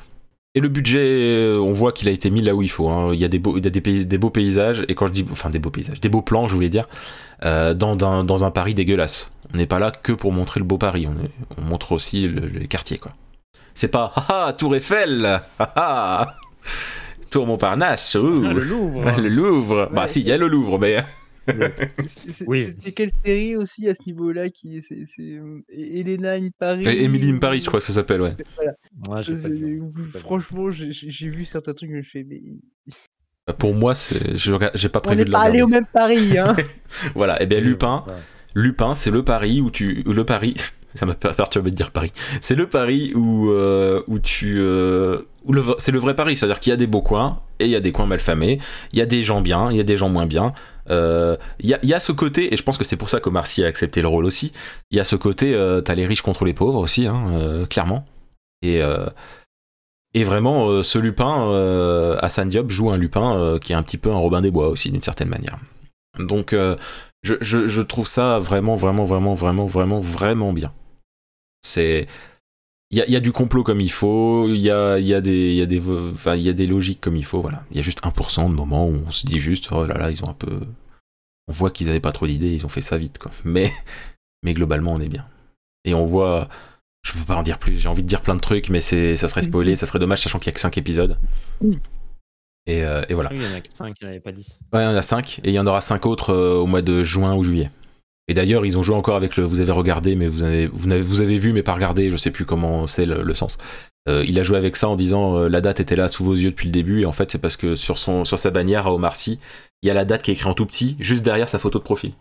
Et le budget, euh, on voit qu'il a été mis là où il faut. hein. Il y a, des beaux, il y a des, pays- des beaux paysages, et quand je dis, enfin des beaux paysages, des beaux plans, je voulais dire, euh, dans, dans, dans un Paris dégueulasse. On n'est pas là que pour montrer le beau Paris, on, est- on montre aussi le- les quartiers, quoi. C'est pas, haha, Tour Eiffel, haha, Tour Montparnasse, ouh, Ah, le Louvre. le Louvre. Bah si, il y a le Louvre, mais C'est- c'est- Oui. C'est quelle série aussi à ce niveau-là qui c'est c'est, euh, Elena in Paris Emily in Paris, je crois que ça s'appelle, ouais. Moi, pas pas vu. franchement, j'ai- vu certains trucs, je me fais mais Pour moi, c'est, j'ai pas on prévu n'est de pas la allé regarder. au même Paris, hein. (laughs) Voilà, et bien Lupin, Ouais. Lupin, c'est le pari où tu. Le pari. (laughs) Ça m'a per- perturbé de dire Paris. C'est le pari où, euh, où tu. euh, où le, c'est le vrai pari. C'est-à-dire qu'il y a des beaux coins et il y a des coins mal famés. Il y a des gens bien, il y a des gens moins bien. Euh, Il il y a ce côté, et je pense que c'est pour ça qu'Omar Sy a accepté le rôle aussi. Il y a ce côté, euh, t'as les riches contre les pauvres aussi, hein, euh, clairement. Et. euh, vraiment, euh, ce Lupin, euh, Hassan Diop joue un Lupin euh, qui est un petit peu un Robin des Bois aussi, d'une certaine manière. Donc, euh, je, je, je trouve ça vraiment, vraiment, vraiment, vraiment, vraiment, vraiment bien. C'est. Il y a, il y a du complot comme il faut, il y a, il y, a des- il y, a des vo- enfin, il y a des logiques comme il faut, voilà. Il y a juste 1% de moments où on se dit juste, oh là là, ils ont un peu. On voit qu'ils avaient pas trop d'idées, ils ont fait ça vite, quoi. Mais, mais globalement, on est bien. Et on voit. Je peux pas en dire plus, j'ai envie de dire plein de trucs, mais c'est, ça serait spoilé, ça serait dommage, sachant qu'il y a que 5 épisodes. Mm. Et, euh, et voilà. Il y en a 5, il n'y en avait pas 10. Ouais, il y en a 5 et il y en aura 5 autres euh, au mois de juin ou juillet. Et d'ailleurs, ils ont joué encore avec le. Vous avez regardé, mais vous avez, vous avez, vous avez vu, mais pas regardé, je sais plus comment c'est le, le sens. Euh, il a joué avec ça en disant euh, la date était là sous vos yeux depuis le début, et en fait, c'est parce que sur, son, sur sa bannière à Omar Sy, il y a la date qui est écrite en tout petit, juste derrière sa photo de profil.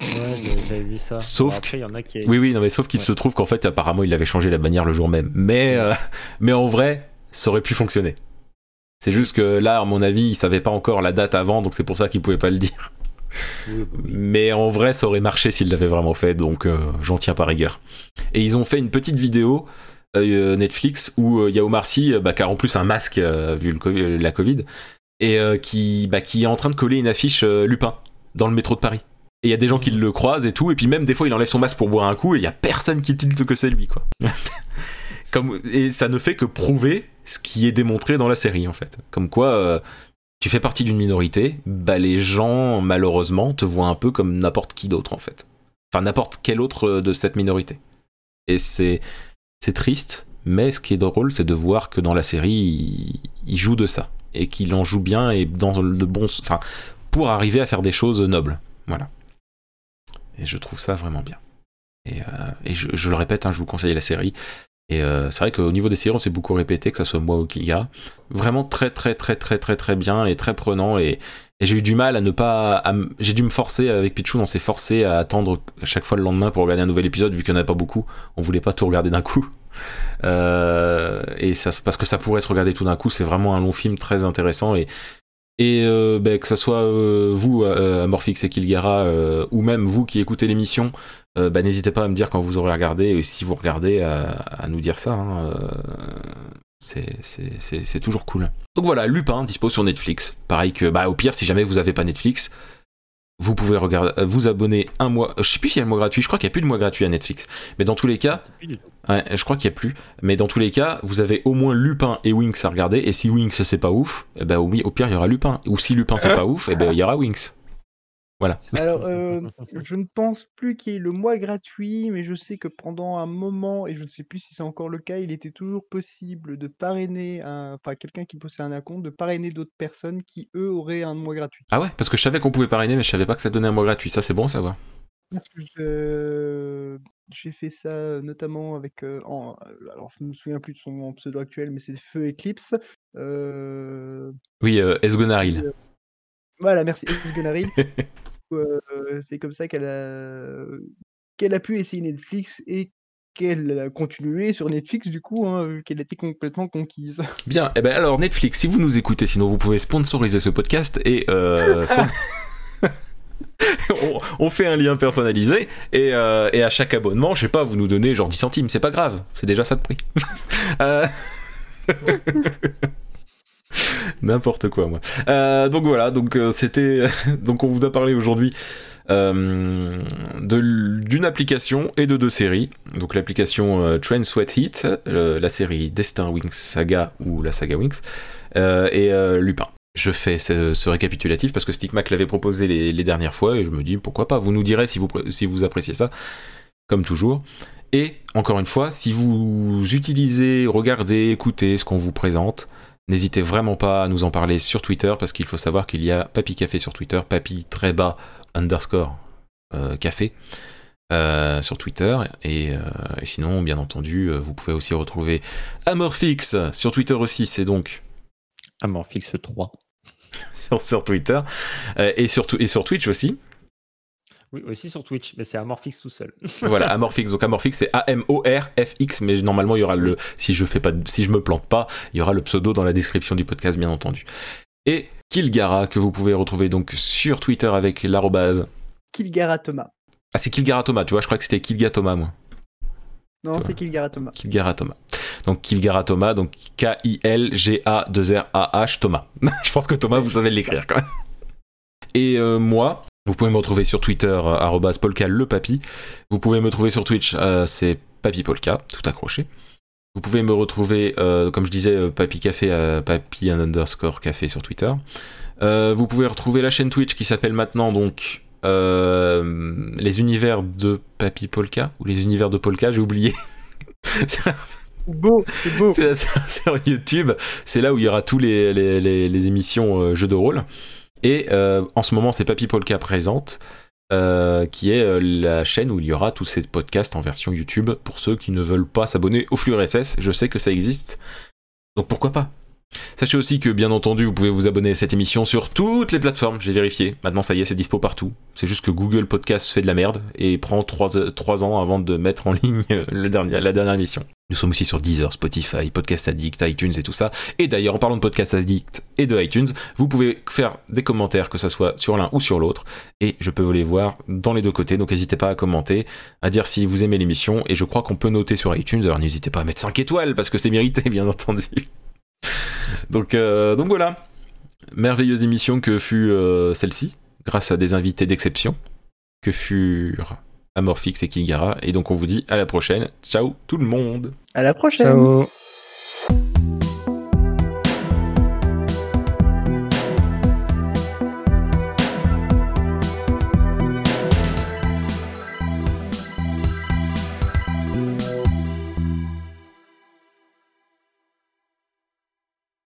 Ouais, j'avais vu ça. Sauf Alors après, il y en a qui. Oui, oui, non, mais sauf qu'il Ouais. se trouve qu'en fait, apparemment, il avait changé la bannière le jour même. Mais, euh, mais en vrai, ça aurait pu fonctionner. C'est juste que là, à mon avis, il savait pas encore la date avant, donc c'est pour ça qu'il pouvait pas le dire. Oui. Mais en vrai, ça aurait marché s'il l'avait vraiment fait, donc euh, j'en tiens par rigueur. Et ils ont fait une petite vidéo euh, Netflix où il y a Omar Sy, bah, qui a en plus un masque euh, vu la Covid, et qui, bah, qui est en train de coller une affiche Lupin dans le métro de Paris. Et il y a des gens qui le croisent et tout, et puis même des fois il enlève son masque pour boire un coup et il y a personne qui tilte que c'est lui, quoi. (laughs) Comme, et ça ne fait que prouver ce qui est démontré dans la série, en fait. Comme quoi, tu fais partie d'une minorité, bah les gens, malheureusement, te voient un peu comme n'importe qui d'autre, en fait. Enfin, n'importe quel autre euh, de cette minorité. Et c'est, c'est triste, mais ce qui est drôle, c'est de voir que dans la série, il, joue de ça. Et qu'il en joue bien et dans le bon. Enfin, pour arriver à faire des choses nobles. Voilà. Et je trouve ça vraiment bien. Et, euh, je le répète, hein, je vous conseille la série. Et euh, c'est vrai qu'au niveau des séries, on s'est beaucoup répété, que ça soit moi ou Kiga. Vraiment très, très, très, très, très, très bien et très prenant. Et, j'ai eu du mal à ne pas. j'ai dû me forcer avec Pichou, on s'est forcé à attendre chaque fois le lendemain pour regarder un nouvel épisode, vu qu'il n'y en a pas beaucoup. On voulait pas tout regarder d'un coup. (laughs) Euh, et parce que ça pourrait se regarder tout d'un coup, c'est vraiment un long film très intéressant. Et, euh, ben, que ce soit vous, Amorphix et Kilgara, ou même vous qui écoutez l'émission, euh, bah, n'hésitez pas à me dire quand vous aurez regardé, et si vous regardez, à, à nous dire ça. hein, euh, c'est- toujours cool. Donc voilà, Lupin dispose sur Netflix. Pareil que, bah, au pire, si jamais vous n'avez pas Netflix, vous pouvez regarder, euh, vous abonner un mois. Je sais plus s'il y a le mois gratuit. Je crois qu'il n'y a plus de mois gratuit à Netflix. Mais dans tous les cas. Ouais, je crois qu'il n'y a plus. Mais dans tous les cas, vous avez au moins Lupin et Winx à regarder. Et si Winx c'est pas ouf, eh ben, au, au pire il y aura Lupin. Ou si Lupin c'est pas ouf, eh ben, il y aura Winx. Voilà. Alors, euh, je ne pense plus qu'il y ait le mois gratuit, mais je sais que pendant un moment, et je ne sais plus si c'est encore le cas, il était toujours possible de parrainer, un... enfin quelqu'un qui possède un compte, de parrainer d'autres personnes qui, eux, auraient un mois gratuit. Ah ouais, parce que je savais qu'on pouvait parrainer, mais je savais pas que ça donnait un mois gratuit. Ça, c'est bon à savoir. Parce que je- j'ai fait ça euh, notamment avec. euh, en- Alors, je me souviens plus de son pseudo actuel, mais c'est Feu Eclipse. Euh, Oui, euh, Esgonaril. Voilà, merci. Esgunaril. (laughs) C'est comme ça qu'elle a... qu'elle a pu essayer Netflix et qu'elle a continué sur Netflix, du coup, hein, vu qu'elle était complètement conquise. (laughs) Bien, eh ben alors Netflix, si vous nous écoutez, sinon vous pouvez sponsoriser ce podcast et euh, (laughs) (laughs) on, on fait un lien personnalisé et, euh, et à chaque abonnement, je sais pas, vous nous donnez genre 10 centimes, c'est pas grave, c'est déjà ça de prix. Euh, N'importe quoi moi. Euh, donc voilà, donc euh, c'était (laughs) donc on vous a parlé aujourd'hui euh, d'une application et de deux séries. Donc l'application Train Sweat Heat, la série Destin Wings Saga ou la saga Wings, et Lupin. Je fais ce, récapitulatif parce que Stickmac l'avait proposé les, les dernières fois et je me dis pourquoi pas. Vous nous direz si vous, si vous appréciez ça, comme toujours. Et encore une fois, si vous utilisez, regardez, écoutez ce qu'on vous présente, n'hésitez vraiment pas à nous en parler sur Twitter parce qu'il faut savoir qu'il y a Papy Café sur Twitter, Papy très bas underscore euh, café euh, sur Twitter et, euh, et sinon bien entendu vous pouvez aussi retrouver Amorphix sur Twitter aussi c'est donc Amorphix 3. (laughs) sur, sur Twitter et, sur, et sur Twitch aussi Oui, aussi sur Twitch, mais c'est Amorphix tout seul. (laughs) voilà Amorphix donc Amorphix c'est A-M-O-R-F-X mais normalement il y aura le si je fais pas si je me plante pas il y aura le pseudo dans la description du podcast bien entendu et Kilgara que vous pouvez retrouver donc sur Twitter avec l'arrobase Kilgara Thomas. ah c'est Kilgara Thomas tu vois je crois que c'était Kilga Thomas moi Non, c'est Kilgara Thomas. Kilgara Thomas. Donc Kilgara Thomas, donc K-I-L-G-A-2-R-A-H Thomas. (laughs) Je pense que Thomas, vous savez l'écrire quand même. Et euh, moi, vous pouvez me retrouver sur Twitter, euh, arrobas Polka le papy. Vous pouvez me trouver sur Twitch, euh, c'est Papy Polka, tout accroché. Vous pouvez me retrouver, euh, comme je disais, Papy Café, euh, Papy underscore café sur Twitter. Vous pouvez retrouver la chaîne Twitch qui s'appelle maintenant donc les univers de Papy Polka ou les univers de Polka, j'ai oublié. (laughs) C'est- Beau, c'est beau. c'est c'est- (laughs) sur YouTube, c'est là où il y aura tous les, les, les- les émissions jeux de rôle. Et euh, en ce moment, c'est Papy Polka présente, euh, qui est euh, la chaîne où il y aura tous ces podcasts en version YouTube pour ceux qui ne veulent pas s'abonner au flux RSS. Je sais que ça existe, donc pourquoi pas? Sachez aussi que, bien entendu, vous pouvez vous abonner à cette émission sur toutes les plateformes. J'ai vérifié. Maintenant, ça y est, c'est dispo partout. C'est juste que Google Podcast fait de la merde et prend 3, ans avant de mettre en (laughs) ligne euh, la dernière émission. Nous sommes aussi sur Deezer, Spotify, Podcast Addict, iTunes et tout ça. Et d'ailleurs, en parlant de Podcast Addict et de iTunes, vous pouvez faire des commentaires, que ce soit sur l'un ou sur l'autre. Et je peux vous les voir dans les deux côtés. Donc n'hésitez pas à commenter, à dire si vous aimez l'émission. Et je crois qu'on peut noter sur iTunes. Alors n'hésitez pas à mettre 5 étoiles parce que c'est mérité, (laughs) bien entendu. Donc, euh, donc voilà. Merveilleuse émission que fut euh, celle-ci, grâce à des invités d'exception, que furent Amorphix et Kilgara. Et donc on vous dit à la prochaine. Ciao tout le monde À la prochaine. Ciao